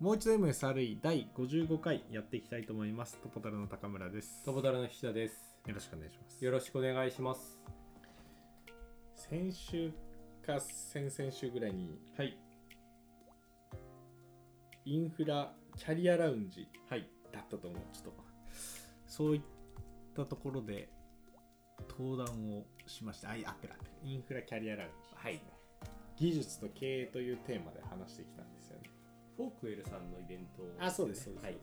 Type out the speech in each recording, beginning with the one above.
もう一度 MSRE 第55回やっていきたいと思います。トポタルの高村です。トボタルの菱田です。よろしくお願いします。よろしくお願いします。先週か先々週ぐらいにはい。インフラキャリアラウンジはい。だったと思う。ちょっとそういったところで登壇をしました。あ、いや合ってる合ってる。インフラキャリアラウンジ、はい。技術と経営というテーマで話してきたんです。 Forkwell さんのイベント、あ、そうです、そうです。はい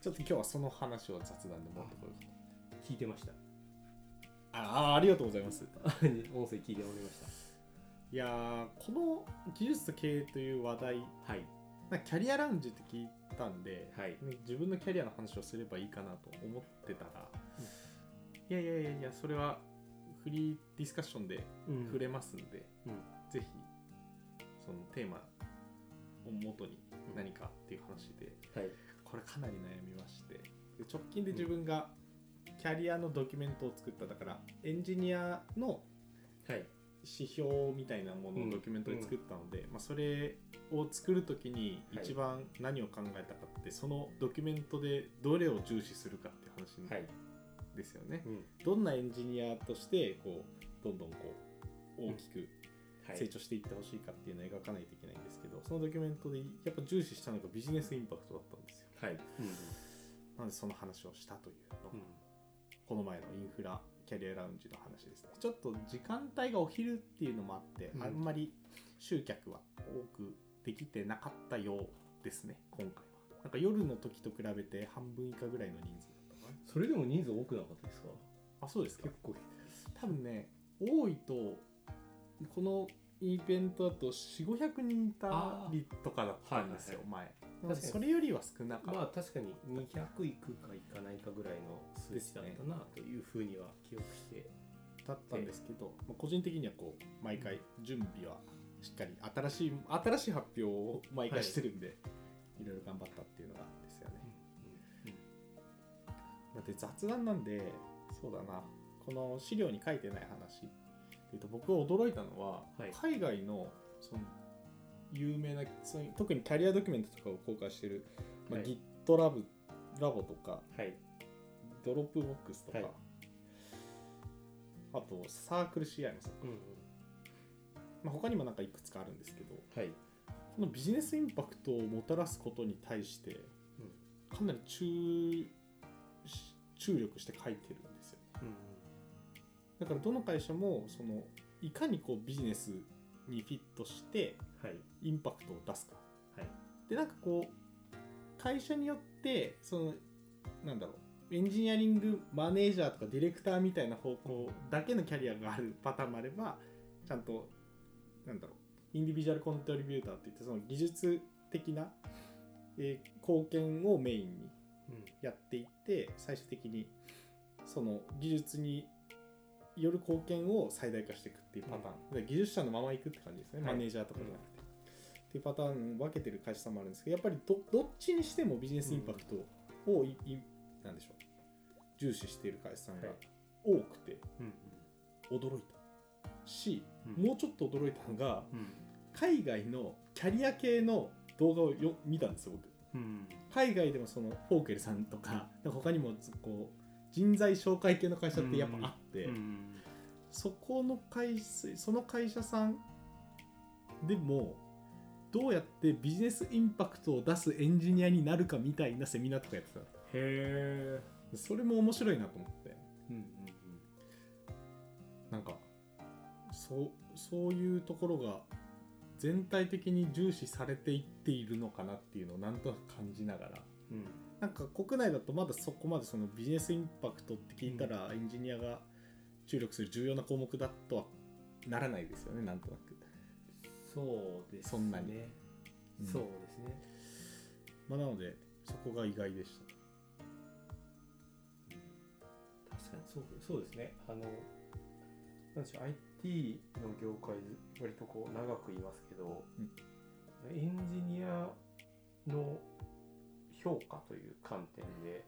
ちょっと今日はその話を雑談で持ってこようかと。聞いてました。ああ、ありがとうございます。音声聞いておりました。いやーこの技術と経営という話題はい。なキャリアラウンジって聞いたんで、はい。ね自分のキャリアの話をすればいいかなと思ってたら、いやいやいやいやそれはフリーディスカッションでうん触れますんで、うんぜひそのテーマを元に何かっていう話ではい。これかなり悩みましてで直近で自分がキャリアのドキュメントを作っただからエンジニアのはい。指標みたいなものをドキュメントで作ったので、まあ、それを作るときにはい一番何を考えたかって、そのドキュメントでどれを重視するかっていう話はい。ですよね、うん。どんなエンジニアとしてこうどんどんこう大きくはい。成長していってほしいかっていうのを描かないといけないんですけど、そのドキュメントでやっぱ重視したのがビジネスインパクトだったんですよはい。うん。なのでその話をしたというのが、うん。この前のインフラキャリアラウンジの話ですねちょっと時間帯がお昼っていうのもあって、うんあんまり集客は多くできてなかったようですね今回はなんか夜の時と比べて半分以下ぐらいの人数だったかなそれでも人数多くなかったですか？あそうですか結構。多分ね多いとこのイベントだと4500人いたりとかだったんですよ、前。それよりは少なかった、まあ確かに200いくかいかないかぐらいの数値だったなというふうには記憶して。だったんですけど、まあ個人的にはこう毎回準備はしっかり新しい新しい発表を毎回してるんで、い、ろいろ頑張ったっていうのがですよね。だって雑談なんでそうだな。この資料に書いてない話でいうと僕が驚いたのは、はい海外のその有名なその特にキャリアドキュメントとかを公開してる、まあはい GitLab ラボとかはい。 Dropbox とか、はいあとサークル CI もそううん。まあ、他にもなんかいくつかあるんですけどはい。このビジネスインパクトをもたらすことに対してかなり注し注力して書いてる。だからどの会社もそのいかにこうビジネスにフィットしてはい。インパクトを出すかはい。でなんかこう会社によってそのなんだろうエンジニアリングマネージャーとかディレクターみたいな方向だけのキャリアがあるパターンもあればちゃんとなんだろうインディビジュアルコントリビューターっていってその技術的な、えー貢献をメインにうん。やっていって最終的にその技術による貢献を最大化していくっていうパターン、で技術者のままいくって感じですね、はい。マネージャーとかじゃなくて、っていうパターンを分けてる会社さんもあるんですけどやっぱりどどっちにしてもビジネスインパクトをい、いなんでしょう。重視している会社さんがはい。多くてうん。驚いたし、うん。もうちょっと驚いたのがうん。海外のキャリア系の動画をよ見たんですよ僕。うん。海外でもそのフォーケルさんとか他にもこう人材紹介系の会社ってやっぱあって、うん。そこの会社その会社さんでもどうやってビジネスインパクトを出すエンジニアになるかみたいなセミナーとかやってたへえ。それも面白いなと思ってうんうんなんかそうそういうところが全体的に重視されていっているのかなっていうのをなんとなく感じながらうん。うん。なんか国内だとまだそこまでそのビジネスインパクトって聞いたらエンジニアが注力する重要な項目だとはならないですよねなんとなく、そうですね。そんなにうんそうですね。まあ、なのでそこが意外でした確かにそうそうですね。あの、なんでしょう、IT の業界、割とこう長く言いますけど、エンジニアの評価という観点で、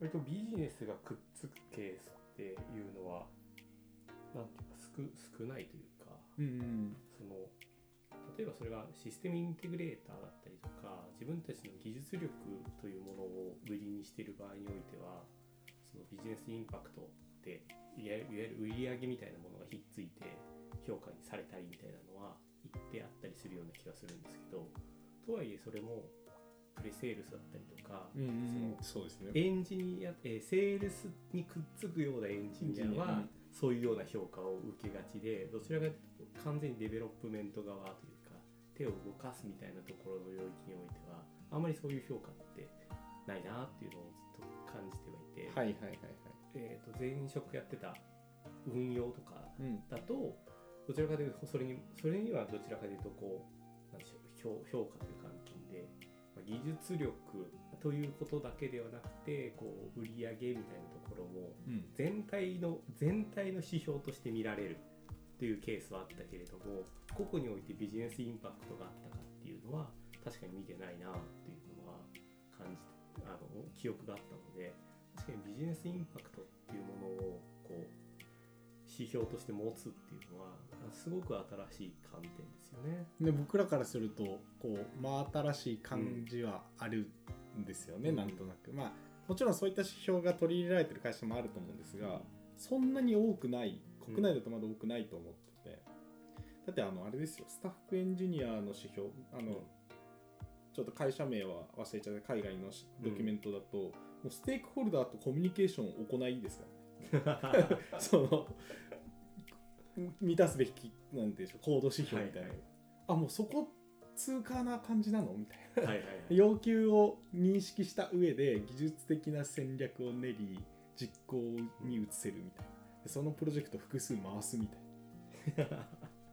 割とビジネスがくっつくケースっていうのは、なんていうか少少ないというか、うんうん。その例えばそれがシステムインテグレーターだったりとか自分たちの技術力というものを売りにしている場合においてはそのビジネスインパクトでいわゆる売り上げみたいなものがひっついて評価にされたりみたいなのは言ってあったりするような気がするんですけどとはいえそれもプレセールスだったりとか、うんそうですね。エンジニア、えーセールスにくっつくようなエンジニアは、うんそういうような評価を受けがちでどちらかというと完全にデベロップメント側というか手を動かすみたいなところの領域においてはあんまりそういう評価ってないなっていうのをずっと感じてはいて、はいはいはいはい。えー、と前職やってた運用とかうん。だとどちらかというとそれにそれにはどちらかというとこうなんでしょう評評価という観点で、まあ技術力ということだけではなくてこう売り上げみたいなところもうん。全体の全体の指標として見られるっていうケースはあったけれども個々においてビジネスインパクトがあったかっていうのは確かに見てないなっていうのは感じてあの記憶があったので確かにビジネスインパクトっていうものをこう指標として持つっていうのはすごく新しい観点ですよね。で僕らからするとこう真新しい感じはあるんですよね、うん。なんとなく。まあもちろんそういった指標が取り入れられてる会社もあると思うんですがそんなに多くない国内だとまだ多くないと思ってて、だってあのあれですよスタッフエンジニアの指標あの、ちょっと会社名は忘れちゃった。海外のしドキュメントだと、もうステークホルダーとコミュニケーションを行いですからね。その満たすべきなんていうんでしょうコード指標みたいな、はいあもうそこ通過な感じなのみたいな。はいはいはい。要求を認識した上で技術的な戦略を練り実行に移せるみたいな。でそのプロジェクト複数回すみたいな。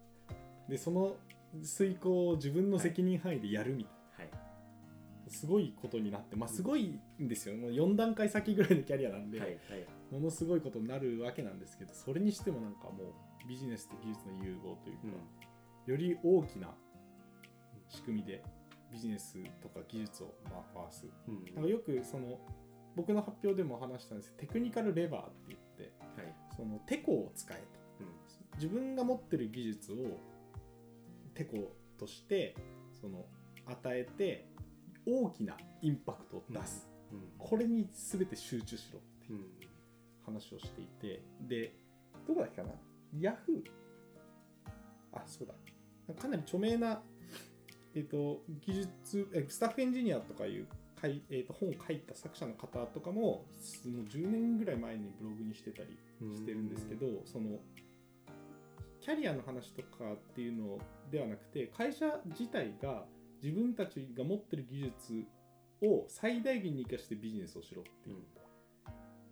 でその遂行を自分の責任範囲でやるみたいな、はい。すごいことになってまあすごいんですよ。もう4段階先ぐらいのキャリアなんで、はいはい。ものすごいことになるわけなんですけどそれにしてもなんかもうビジネスと技術の融合というか、より大きな仕組みでビジネスとか技術をまあ回す。うん。うんなんかよくその僕の発表でも話したんですけどテクニカルレバーって言ってはい。そのテコを使えと。うん。自分が持ってる技術をテコとしてその与えて大きなインパクトを出す、うん。これに全て集中しろってういうん。話をしていてでどこだっけかな？ヤフーあそうだ。かなり著名な、えー、と技術えスタッフエンジニアとかいうかい、えー、と本を書いた作者の方とかももう10年ぐらい前にブログにしてたりしてるんですけど、そのキャリアの話とかっていうのではなくて会社自体が自分たちが持ってる技術を最大限に生かしてビジネスをしろっていう。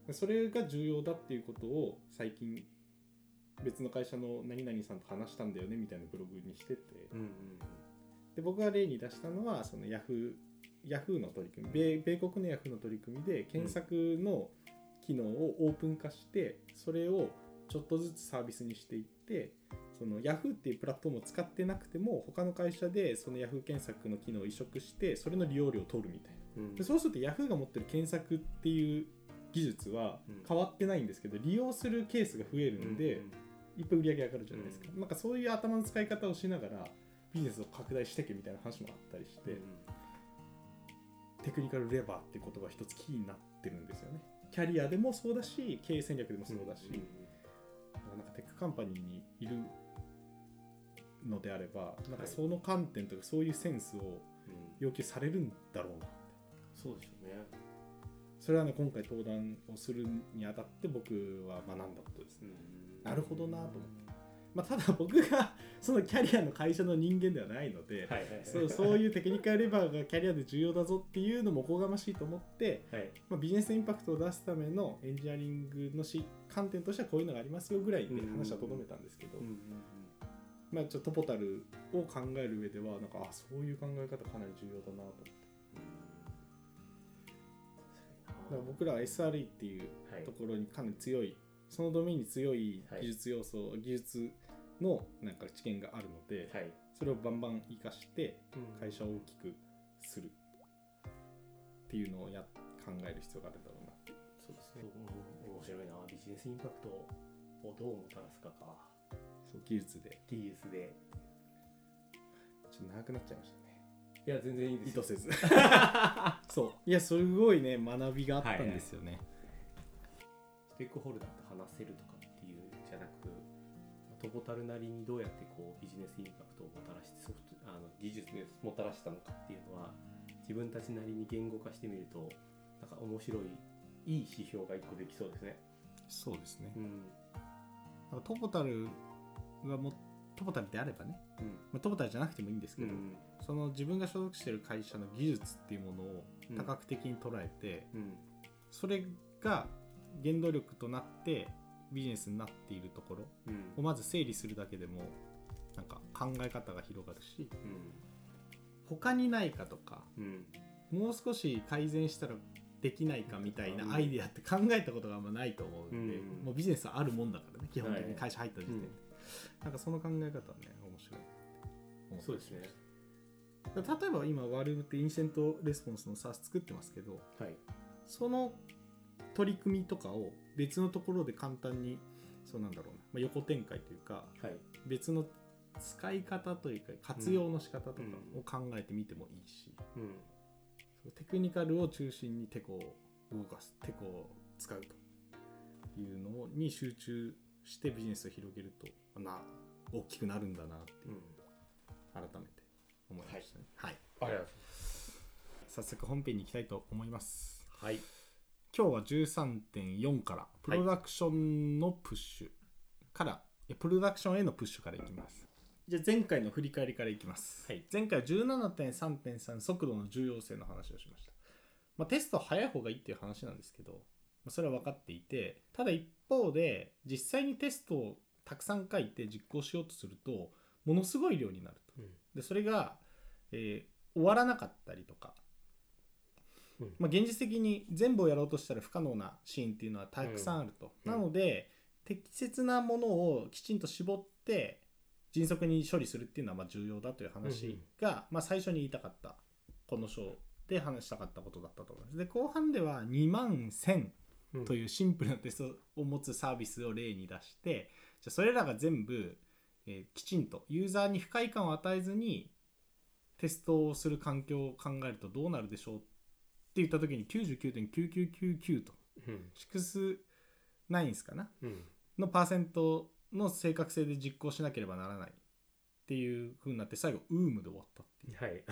う、それが重要だっていうことを最近別の会社の何々さんと話したんだよねみたいなブログにしてて、んうんで僕が例に出したのはそのヤフーヤフーの取り組み。米米国のヤフーの取り組みで検索の機能をオープン化してそれをちょっとずつサービスにしていってそのヤフーっていうプラットフォームを使ってなくても他の会社でそのヤフー検索の機能を移植してそれの利用料を取るみたいな。うん。でそうするとヤフーが持ってる検索っていう技術はうん。変わってないんですけど利用するケースが増えるんで、いっぱい売り上げ上がるじゃないですか、うなんかそういう頭の使い方をしながらビジネスを拡大していけみたいな話もあったりして、 technical lever っていう言葉一つキーになってるんですよね。キャリアでもそうだし経営戦略でもそうだし、うんなんか tech company にいるのであればなんかその観点とかそういうセンスをうん。要求されるんだろうなそうでしょうね。それはね今回登壇をするにあたって僕は学んだことですねなるほどなと思って。まあ、ただ僕がそのキャリアの会社の人間ではないので、はいはいはい。そうそういうテクニカルレバーがキャリアで重要だぞっていうのもおこがましいと思って、はい。まあ、ビジネスインパクトを出すためのエンジニアリングのし観点としてはこういうのがありますよぐらいで話はとどめたんですけど、うんうんまあ、ちょっとトポタルを考える上ではなんかあそういう考え方かなり重要だなと思って。だから僕らは SRE っていうはい。ところにかなり強いそのドメインに強い技術要素、技術のなんか知見があるので、はい。それをバンバン活かして会社をを大きくする。っていうのをや考える必要があるだろうなそうですね。うん面白いな。ビジネスインパクトをどうもたらすかか。そう技術で。技術で。ちょっと長くなっちゃいましたね。いや全然いいですよ。意図せず。そう。いやすごいね学びがあったんですよね、ステークホルダーと話せるとかっていうじゃなくトボタルなりにどうやってこうビジネスインパクトをもたらしてソフトあの技術でもたらしたのかっていうのは自分たちなりに言語化してみるとなんか面白いいい指標が一個できそうですね。そうですね。うん。トボタルがもトボタルであればね、うん。まあ、トボタルじゃなくてもいいんですけど、うん。その自分が所属している会社の技術っていうものを多角的に捉えて、うん。それが原動力となってビジネスになっているところうん。をまず整理するだけでもなんか考え方が広がるし他にないかとかうん。うんもう少し改善したらできないかみたいなアイデアって考えたことがあんまないと思うんで、うん。もうビジネスはあるもんだからね基本的にはい。会社入った時点で、うん。なんかその考え方はね面白い思そうですね。例えば今ワルブってインセントレスポンスの SaaS 作ってますけどはい。その取り組みとかを別のところで簡単にそうなんだろうな、まあ、横展開というかはい。別の使い方というか活用の仕方とかを考えてみてもいいし、うん。そうテクニカルを中心にテコを動かすテコを使うというのに集中してビジネスを広げるとな大きくなるんだなっていううん改めて思いましたね、はいありがとうございます。早速本編に行きたいと思いますはい。今日は13.4からプロダクションのプッシュから、いやプロダクションへのプッシュからいきます。じゃあ前回の振り返りからいきます、はい。前回は17.3.3速度の重要性の話をしました、まあ、テストは早い方がいいっていう話なんですけど、まあそれは分かっていてただ一方で実際にテストをたくさん書いて実行しようとするとものすごい量になると。うん。でそれが、えー終わらなかったりとか、うんまあ、現実的に全部をやろうとしたら不可能なシーンっていうのはたくさんあると、うん。なので適切なものをきちんと絞って迅速に処理するっていうのはまあ重要だという話が、まあ、最初に言いたかったこの章で話したかったことだったと思います。で後半では2万1000うんというシンプルなテストを持つサービスを例に出してじゃあそれらが全部、えーきちんとユーザーに不快感を与えずにテストをする環境を考えるとどうなるでしょうって言った時に99.9999とうん。69ですかな？うん。のパーセントの正確性で実行しなければならないっていう風になって最後ウームで終わったっていうはい。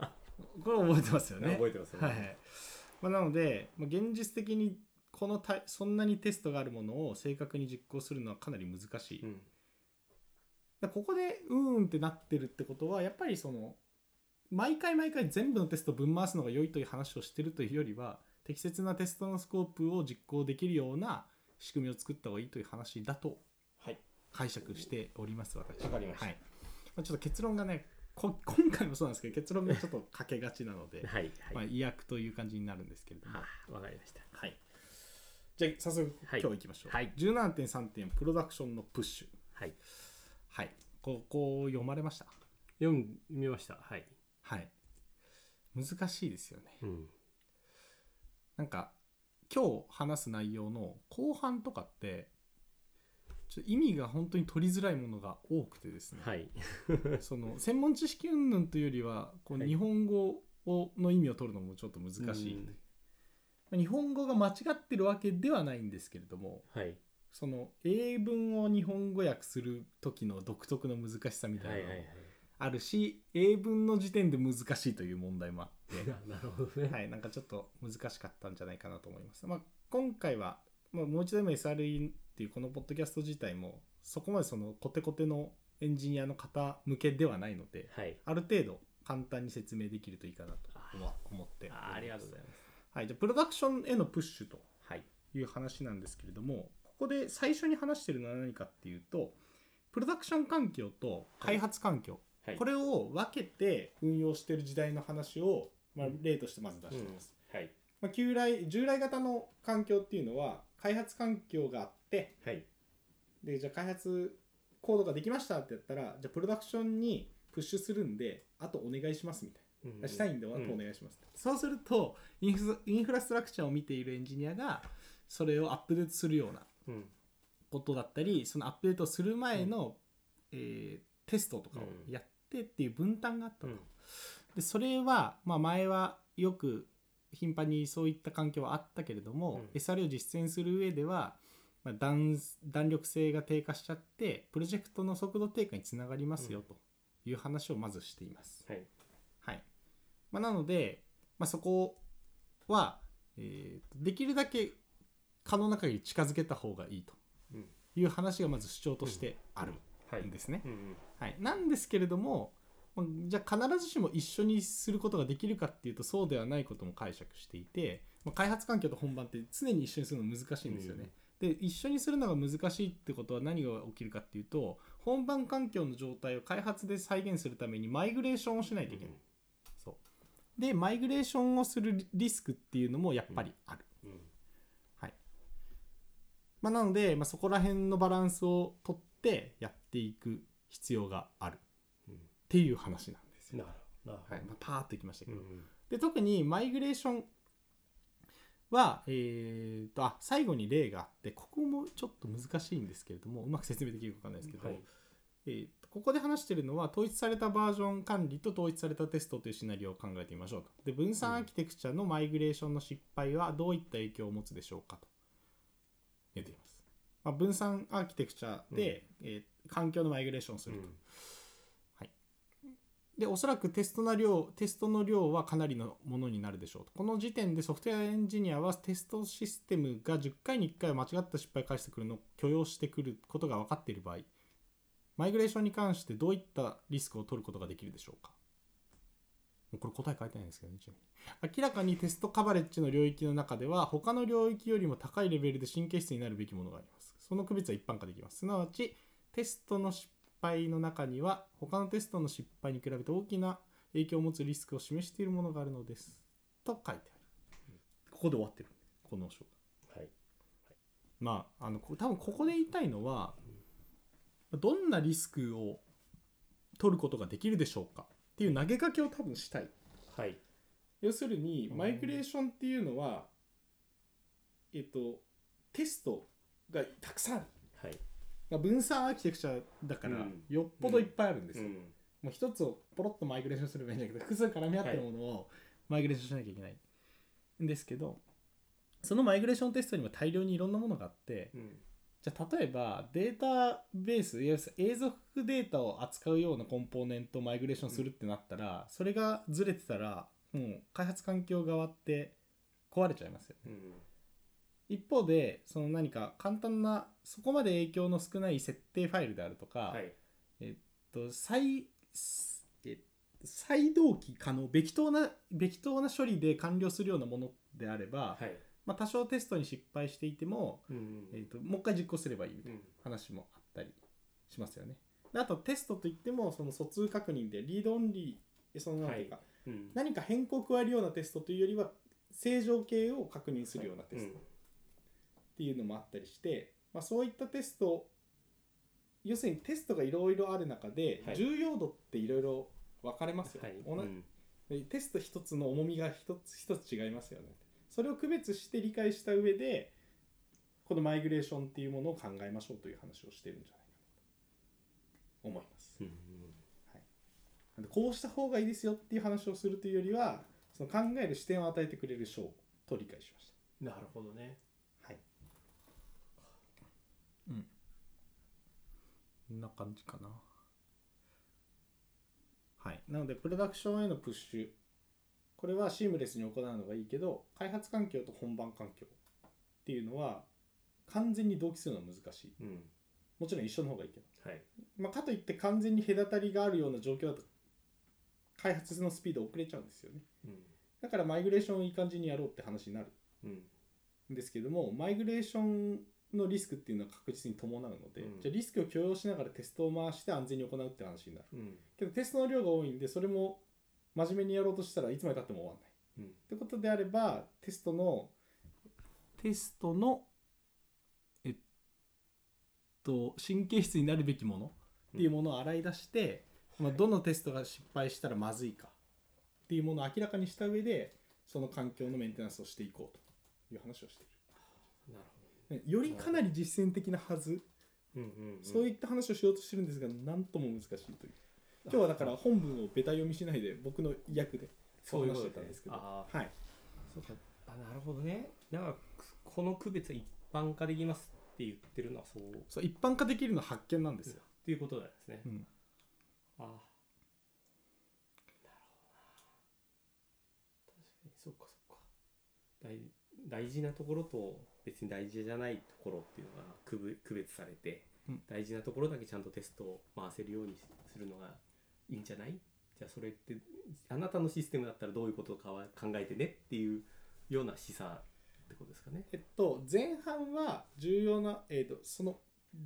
これ覚えてますよね 覚えてますね。はいまあ、なので、まあ、現実的にこのたそんなにテストがあるものを正確に実行するのはかなり難しい、うん。らここでうーんってなってるってことはやっぱりその毎回毎回全部のテストをぶん回すのが良いという話をしてるというよりは適切なテストのスコープを実行できるような仕組みを作った方がいいという話だとはい。解釈しております私わかりましたはいまあ、ちょっと結論がねこ 今回もそうなんですけど結論がちょっとかけがちなので、はい。まあ、はい。意訳という感じになるんですけれどもはあ、わかりました。はい。じゃあ早速、はい今日行きましょう。はい17.3点プロダクションのプッシュ。はい。はい。ここ読まれました？読みました。はい。はい。難しいですよね。うん。なんか今日話す内容の後半とかってちょっと意味が本当に取りづらいものが多くてですね、はい。その専門知識云々というよりはこうはい日本語をの意味を取るのもちょっと難しい、うんまあ日本語が間違ってるわけではないんですけれどもはい。その英文を日本語訳する時の独特の難しさみたいなのはいはいはい。あるし、英文の時点で難しいという問題もあって、なるほどね。はい、なんかちょっと難しかったんじゃないかなと思います。まあ、今回は、まあ、もう一度でも SRE っていうこのポッドキャスト自体もそこまでそのコテコテのエンジニアの方向けではないのではい。ある程度簡単に説明できるといいかなと思ってあありがとうございます。はい、じゃあプロダクションへのプッシュとはい。いう話なんですけれどもここで最初に話してるのは何かっていうとプロダクション環境と開発環境、はい。これを分けて運用してる時代の話を、まあ、例としてまず出してます、はい。まあ、旧来従来型の環境っていうのは開発環境があってはい。でじゃあ開発コードができましたってやったらじゃあプロダクションにプッシュするんであとお願いしますみたいな、したいんであとお願いします、そうするとインフインフラストラクチャーを見ているエンジニアがそれをアップデートするようなうん。ことだったりそのアップデートする前の、えーテストとかをやっってっていう分担があったと、うん。でそれは、まあ、前はよく頻繁にそういった環境はあったけれども、うん。SRE を実践する上では、まあ、弾弾力性が低下しちゃってプロジェクトの速度低下につながりますよという話をまずしています。はい。はい。まあ、なので、まあ、そこは、えーとできるだけ可能な限り近づけた方がいいとうん。いう話がまず主張としてある。はいんですね。うんうんはい、なんですけれどもまあじゃあ必ずしも一緒にすることができるかっていうとそうではないことも解釈していて、まあ、開発環境と本番って常に一緒にするの難しいんですよね。で一緒にするのが難しいってことは何が起きるかっていうと本番環境の状態を開発で再現するためにマイグレーションをしないといけない。そうでマイグレーションをするリスクっていうのもやっぱりある。うんはいまあ、なので、まあ、そこら辺のバランスをとってやっていく必要がある。うん。っていう話なんですよ。なるほどはい。まあ、パーッといきましたけど、どうん。で特にマイグレーションは、えー、とあ最後に例があってここもちょっと難しいんですけれどもうまく説明できるか分かんないですけど、はい。えーとここで話してるのは統一されたバージョン管理と統一されたテストというシナリオを考えてみましょうと。で分散アーキテクチャのマイグレーションの失敗はどういった影響を持つでしょうかと。言っています、まあ、分散アーキテクチャで、えー環境のマイグレーションをすると、でおそらくテストな量テストの量はかなりのものになるでしょうと。この時点でソフトウェアエンジニアはテストシステムが10回に1回は間違った失敗を返してくるのを許容してくることが分かっている場合マイグレーションに関してどういったリスクを取ることができるでしょうか？もうこれ答え書いてないんですけどね明らかにテストカバレッジの領域の中では他の領域よりも高いレベルで神経質になるべきものがあります。その区別は一般化できます。すなわちテストの失敗の中には他のテストの失敗に比べて大きな影響を持つリスクを示しているものがあるのですと書いてある。ここで終わってる。この章。がはい。まああのこ多分ここで言いたいのはどんなリスクを取ることができるでしょうかっていう投げかけを多分したい。はい。要するにうん。マイグレーションっていうのはえっとテストがたくさんまあ分散アーキテクチャだからうん。よっぽどいっぱいあるんですよ、うん。もう一つをポロッとマイグレーションすればいいんだけど複数絡み合ってるものをマイグレーションしなきゃいけない。んですけどそのマイグレーションテストにも大量にいろんなものがあってうん。じゃあ例えばデータベースいわゆる永続データを扱うようなコンポーネントをマイグレーションするってなったら、それがずれてたらもう開発環境側って壊れちゃいますよね。うん。一方でその何か簡単なそこまで影響の少ない設定ファイルであるとか、はい。えっと再え再同期可能べき当なべき当な処理で完了するようなものであれば、はい。まあ、多少テストに失敗していても、うんえっともう一回実行すればいいみたいな話もあったりしますよね。であとテストといってもその疎通確認でリードオンリーその何ていうか、うん。何か変更を加えるようなテストというよりは正常形を確認するようなテストっていうのもあったりして、まあ、そういったテスト要するにテストがいろいろある中で、はい。重要度っていろいろ分かれますよ、はい。同じうん。でテスト一つの重みが一つ一つ違いますよね。それを区別して理解した上でこのマイグレーションっていうものを考えましょうという話をしてるんじゃないかなと思います。うんなんでこうした方がいいですよっていう話をするというよりはその考える視点を与えてくれる章と理解しましなるほどねたはいうんこんな感じかな。はい。なのでプロダクションへのプッシュ。これはシームレスに行うのがいいけど開発環境と本番環境っていうのは完全に同期するのは難しい。うん。もちろん一緒の方がいいけど。はい。まあ、かといって完全に隔たりがあるような状況だと開発のスピード遅れちゃうんですよね。うん。だからマイグレーションをいい感じにやろうって話になる。うんん。ですけどもマイグレーションのリスクっていうのは確実に伴うので、うん。じゃあリスクを許容しながらテストを回して安全に行うって話になるうん。けどテストの量が多いんでそれも真面目にやろうとしたらいつまでたっても終わんない。うん。ってことであればテストのテストのえっと神経質になるべきものっていうものを洗い出して、まあ、どのテストが失敗したらまずいかっていうものを明らかにした上でその環境のメンテナンスをしていこうという話をしていなるるよりかなり実践的なはず、うんうんうん。そういった話をしようとしてるんですが何とも難しいという。今日はだから本文をベタ読みしないで僕の役でそういう話してたんですけど。あはい。そうか。あなるほどね。なんかこの区別は一般化できますって言ってるのはそう。っそう一般化できるのは発見なんですよ、ていうことなんですね、うん、ああなるほどな。確かに。そっかそっか。大大事なところと別に大事じゃないところっていうのが区別されて、うん。大事なところだけちゃんとテストを回せるようにするのがいいんじゃない？じゃあそれってあなたのシステムだったらどういうことかは考えてねっていうような示唆ってことですかね？えっと前半は重要な、えっとその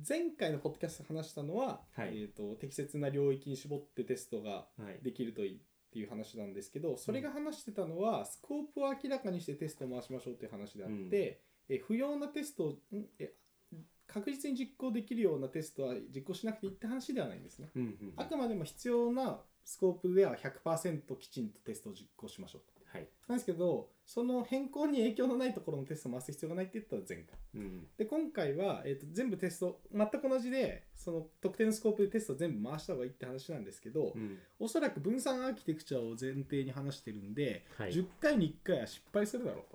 前回のポッドキャストで話したのは、はい。えっと適切な領域に絞ってテストがはい、できるといいっていう話なんですけどそれが話してたのは、スコープを明らかにしてテストを回しましょうっていう話であって、え不要なテストをん？え確実に実行できるようなテストは実行しなくていいって話ではないんですね。うんうんうん。あくまでも必要なスコープでは100%きちんとテストを実行しましょうと。はい。なんですけどその変更に影響のないところのテストを回す必要がないって言ったら前回。うんで今回は、えー、と全部テスト全く同じでその特定のスコープでテストを全部回した方がいいって話なんですけど、うん。おそらく分散アーキテクチャを前提に話してるんで、はい。10回に1回は失敗するだろうと。うん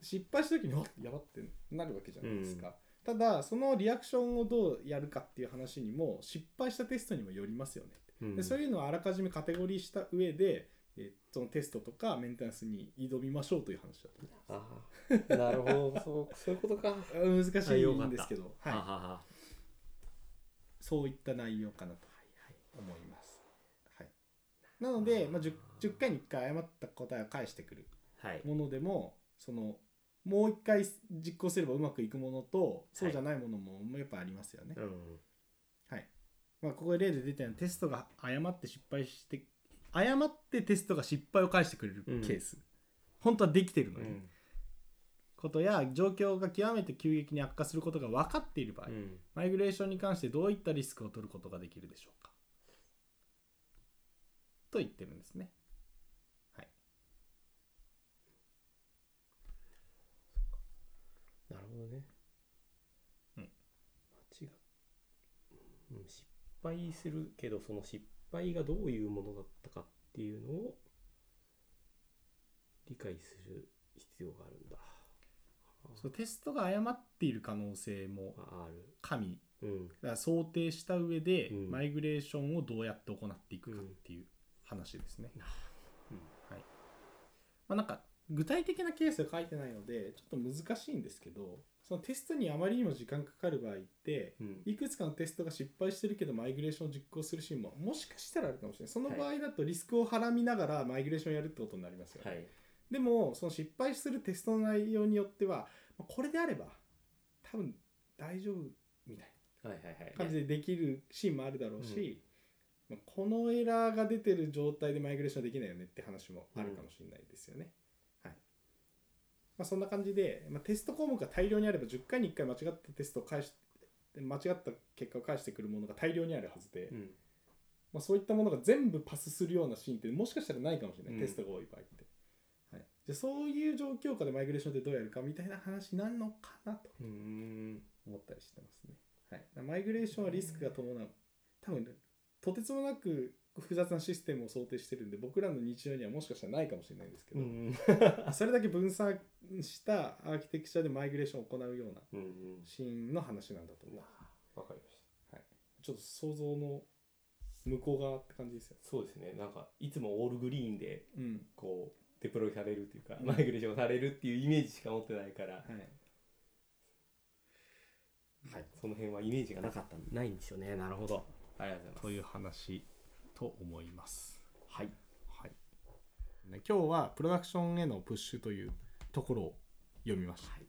失敗した時に「おっやば」ってなるわけじゃないですか、ただそのリアクションをどうやるかっていう話にも失敗したテストにもよりますよね。うん。でそういうのをあらかじめカテゴリーした上で、えーそのテストとかメンテナンスに挑みましょうという話だと思いああなるほど。そうそういうことか。難しいんですけど、ははい、ははそういった内容かなと思います、はい、なので、まあ、10, 10回に1回誤った答えを返してくるはい。ものでもそのもう一回実行すればうまくいくものとそうじゃないものもやっぱありますよね。うん。はい。まあここで例で出たようにテストが誤って失敗して誤ってテストが失敗を返してくれるケース、本当はできてるのに、うん。ことや状況が極めて急激に悪化することが分かっている場合、うん。マイグレーションに関してどういったリスクを取ることができるでしょうか。と言ってるんですね。はい。なるほどね。うん間違っ、うん、失敗するけどその失敗がどういうものだったかっていうのを理解する必要があるんだ。そうテストが誤っている可能性もあある。加味うん。だから想定した上で、うんマイグレーションをどうやって行っていくかっていう話ですね。うんはいまあ、なんか具体的なケースが書いてないのでちょっと難しいんですけどそのテストにあまりにも時間かかる場合ってうん。いくつかのテストが失敗してるけどマイグレーションを実行するシーンももしかしたらあるかもしれないその場合だとリスクをはらみながらマイグレーションをやるってことになりますよね、はい。でもその失敗するテストの内容によってはまあこれであれば多分大丈夫みたいなはいはいはい。感じでできるシーンもあるだろうし、まあこのエラーが出てる状態でマイグレーションできないよねって話もあるかもしれないですよね。はいまあ、そんな感じで、まあ、テスト項目が大量にあれば10回に1回間違ったテストを返し間違った結果を返してくるものが大量にあるはずで、うん。まあ、そういったものが全部パスするようなシーンってもしかしたらないかもしれない、うんテストが多い場合って。はい、じゃあそういう状況下でマイグレーションってどうやるかみたいな話になるのかなと。思ったりしてますね。はい、マイグレーションはリスクが伴う多分とてつもなく複雑なシステムを想定してるんで僕らの日常にはもしかしたらないかもしれないんですけど、うん。それだけ分散したアーキテクチャでマイグレーションを行うようなうんうん。シーンの話なんだと思う。わかりました。ちょっと想像の向こう側って感じですよ。そうですね。なんかいつもオールグリーンでうん。こうデプロイされるというか、うん。マイグレーションされるっていうイメージしか持ってないから、はい。はい、その辺はイメージがなかった。ないんですよね。なるほど。ありがとうございます。という話と思います。はい。はい、ね、今日はプロダクションへのプッシュというところを読みました。はい。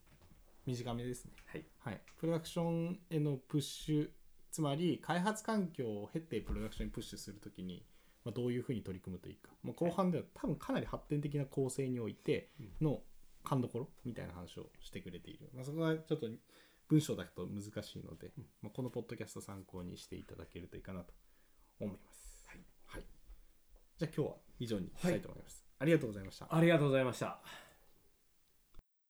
短めですね。はい。はい、プロダクションへのプッシュつまり開発環境を経てプロダクションにプッシュするときに、まあ、どういうふうに取り組むといいか、まあ、後半では多分かなり発展的な構成においての勘どころみたいな話をしてくれている、まあ、そこはちょっと文章だと難しいので、まあ、このポッドキャスト参考にしていただけるといいかなと思います、じゃあ今日は以上にしたいと思います、ありがとうございました。ありがとうございました